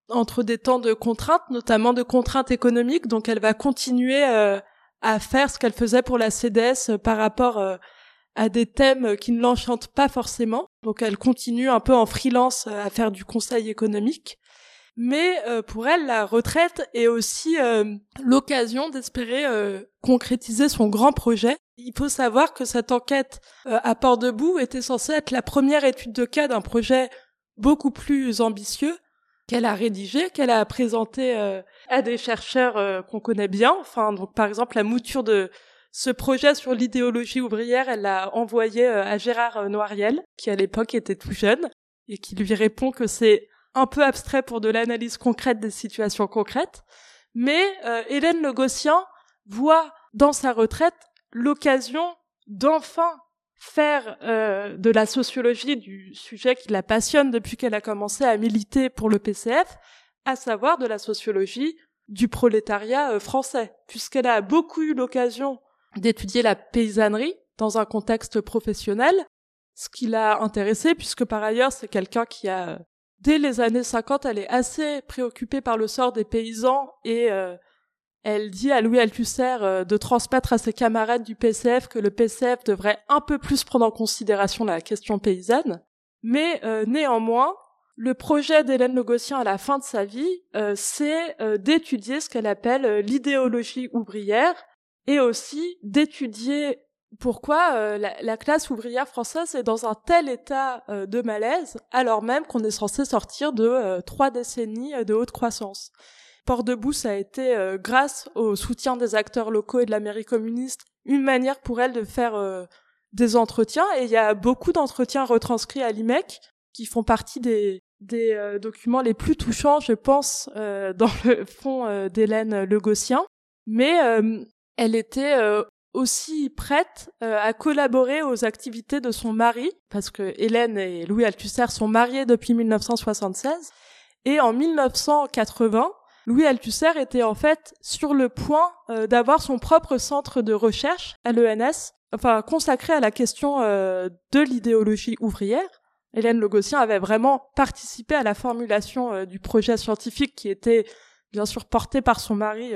entre des temps de contraintes, notamment de contraintes économiques. Donc elle va continuer euh, à faire ce qu'elle faisait pour la CDS euh, par rapport à des thèmes qui ne l'enchantent pas forcément. Donc elle continue un peu en freelance à faire du conseil économique. Mais pour elle, la retraite est aussi l'occasion d'espérer concrétiser son grand projet. Il faut savoir que cette enquête à Port-Debout était censée être la première étude de cas d'un projet beaucoup plus ambitieux qu'elle a rédigé, qu'elle a présenté euh, à des chercheurs euh, qu'on connaît bien. Enfin, donc par exemple la mouture de ce projet sur l'idéologie ouvrière, elle l'a envoyé euh, à Gérard Noiriel, qui à l'époque était tout jeune, et qui lui répond que c'est un peu abstrait pour de l'analyse concrète des situations concrètes. Mais Hélène Le Gossien voit dans sa retraite l'occasion d'enfin faire euh, de la sociologie du sujet qui la passionne depuis qu'elle a commencé à militer pour le PCF, à savoir de la sociologie du prolétariat euh, français, puisqu'elle a beaucoup eu l'occasion d'étudier la paysannerie dans un contexte professionnel, ce qui l'a intéressé, puisque par ailleurs c'est quelqu'un qui a, dès les années 50, elle est assez préoccupée par le sort des paysans et euh, elle dit à Louis Althusser euh, de transmettre à ses camarades du PCF que le PCF devrait un peu plus prendre en considération la question paysanne. Mais euh, néanmoins, le projet d'Hélène Legossien à la fin de sa vie, c'est d'étudier ce qu'elle appelle l'idéologie ouvrière et aussi d'étudier pourquoi la, la, classe ouvrière française est dans un tel état de malaise alors même qu'on est censé sortir de trois décennies de haute croissance. Port debout, ça a été, euh, grâce au soutien des acteurs locaux et de la mairie communiste, une manière pour elle de faire euh, des entretiens. Et il y a beaucoup d'entretiens retranscrits à l'IMEC qui font partie des, des euh, documents les plus touchants, je pense, dans le fond d'Hélène Legossien. Mais elle était aussi prête à collaborer aux activités de son mari, parce que Hélène et Louis Althusser sont mariés depuis 1976. Et en 1980, Louis Althusser était en fait sur le point euh, d'avoir son propre centre de recherche à l'ENS, enfin consacré à la question euh, de l'idéologie ouvrière. Hélène Logossien avait vraiment participé à la formulation euh, du projet scientifique qui était bien sûr porté par son mari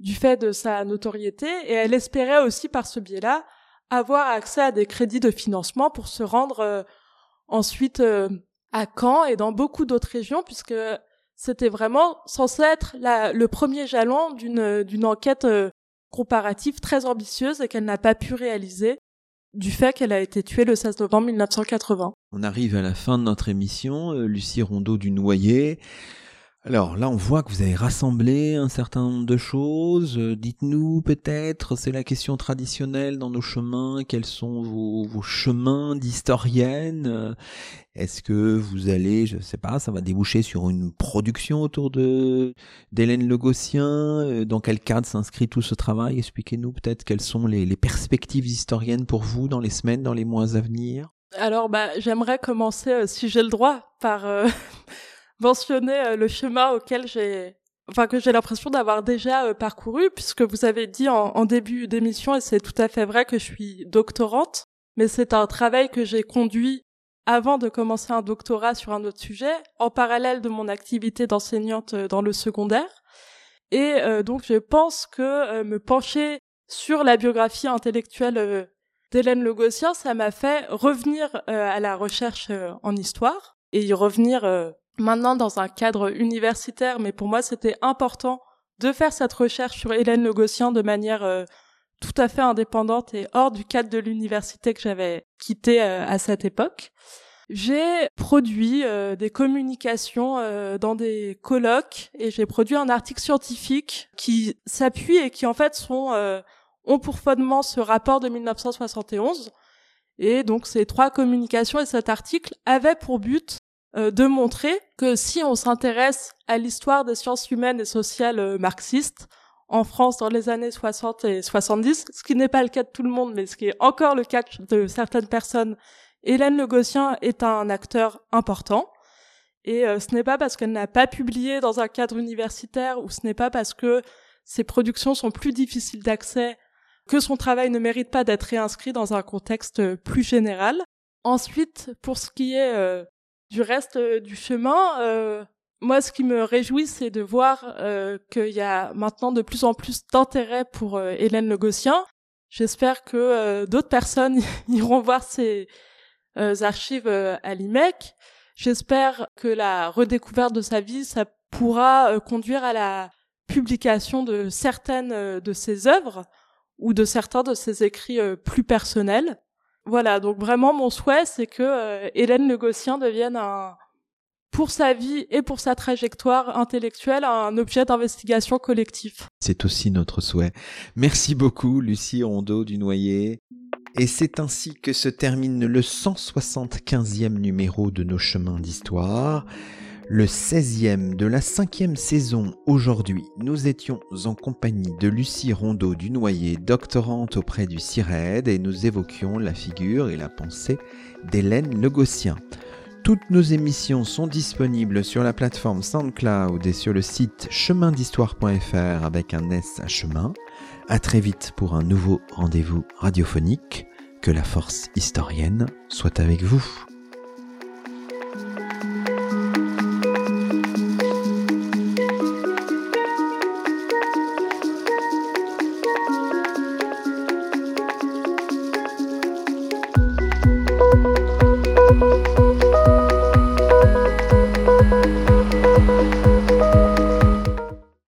du fait de sa notoriété et elle espérait aussi par ce biais-là avoir accès à des crédits de financement pour se rendre ensuite à Caen et dans beaucoup d'autres régions puisque c'était vraiment censé être le premier jalon d'une enquête euh, comparative très ambitieuse et qu'elle n'a pas pu réaliser du fait qu'elle a été tuée le 16 novembre 1980. On arrive à la fin de notre émission, euh, Lucie Rondeau du Noyer. Alors là, on voit que vous avez rassemblé un certain nombre de choses. Euh, dites-nous peut-être, c'est la question traditionnelle dans nos chemins, quels sont vos, vos chemins d'historienne? Euh, Est-ce que vous allez, je ne sais pas, ça va déboucher sur une production autour de d'Hélène Legossien euh, Dans quel cadre s'inscrit tout ce travail? Expliquez-nous peut-être quelles sont les, les perspectives historiennes pour vous dans les semaines, dans les mois à venir. Alors, bah, j'aimerais commencer, si j'ai le droit, par mentionner euh, le chemin auquel j'ai enfin que j'ai l'impression d'avoir déjà euh, parcouru puisque vous avez dit en, début d'émission et c'est tout à fait vrai que je suis doctorante mais c'est un travail que j'ai conduit avant de commencer un doctorat sur un autre sujet en parallèle de mon activité d'enseignante euh, dans le secondaire. Et donc je pense que me pencher sur la biographie intellectuelle d'Hélène Le ça m'a fait revenir à la recherche en histoire et y revenir maintenant dans un cadre universitaire, mais pour moi c'était important de faire cette recherche sur Hélène Le Gossien de manière euh, tout à fait indépendante et hors du cadre de l'université que j'avais quitté euh, à cette époque. J'ai produit euh, des communications dans des colloques et j'ai produit un article scientifique qui s'appuie et qui en fait sont ont pour fondement ce rapport de 1971. Et donc ces trois communications et cet article avaient pour but euh, de montrer que si on s'intéresse à l'histoire des sciences humaines et sociales euh, marxistes en France dans les années 60 et 70, ce qui n'est pas le cas de tout le monde, mais ce qui est encore le cas de certaines personnes, Hélène Le Gossien est un acteur important. Et euh, ce n'est pas parce qu'elle n'a pas publié dans un cadre universitaire ou ce n'est pas parce que ses productions sont plus difficiles d'accès que son travail ne mérite pas d'être réinscrit dans un contexte plus général. Ensuite, pour ce qui est du reste euh, du chemin, euh, moi, ce qui me réjouit, c'est de voir euh, qu'il y a maintenant de plus en plus d'intérêt pour Hélène Le Gossien. J'espère que d'autres personnes iront voir ces archives à l'IMEC. J'espère que la redécouverte de sa vie, ça pourra conduire à la publication de certaines de ses œuvres ou de certains de ses écrits plus personnels. Voilà, donc vraiment mon souhait, c'est que euh, Hélène Le devienne un, pour sa vie et pour sa trajectoire intellectuelle, un objet d'investigation collectif. C'est aussi notre souhait. Merci beaucoup, Lucie Rondeau du Noyer. Et c'est ainsi que se termine le 175e numéro de nos chemins d'histoire le 16e de la cinquième saison aujourd'hui. Nous étions en compagnie de Lucie Rondeau du Noyer, doctorante auprès du CIRED, et nous évoquions la figure et la pensée d'Hélène Legossien. Toutes nos émissions sont disponibles sur la plateforme SoundCloud et sur le site chemindhistoire.fr avec un S à chemin. À très vite pour un nouveau rendez-vous radiophonique. Que la force historienne soit avec vous.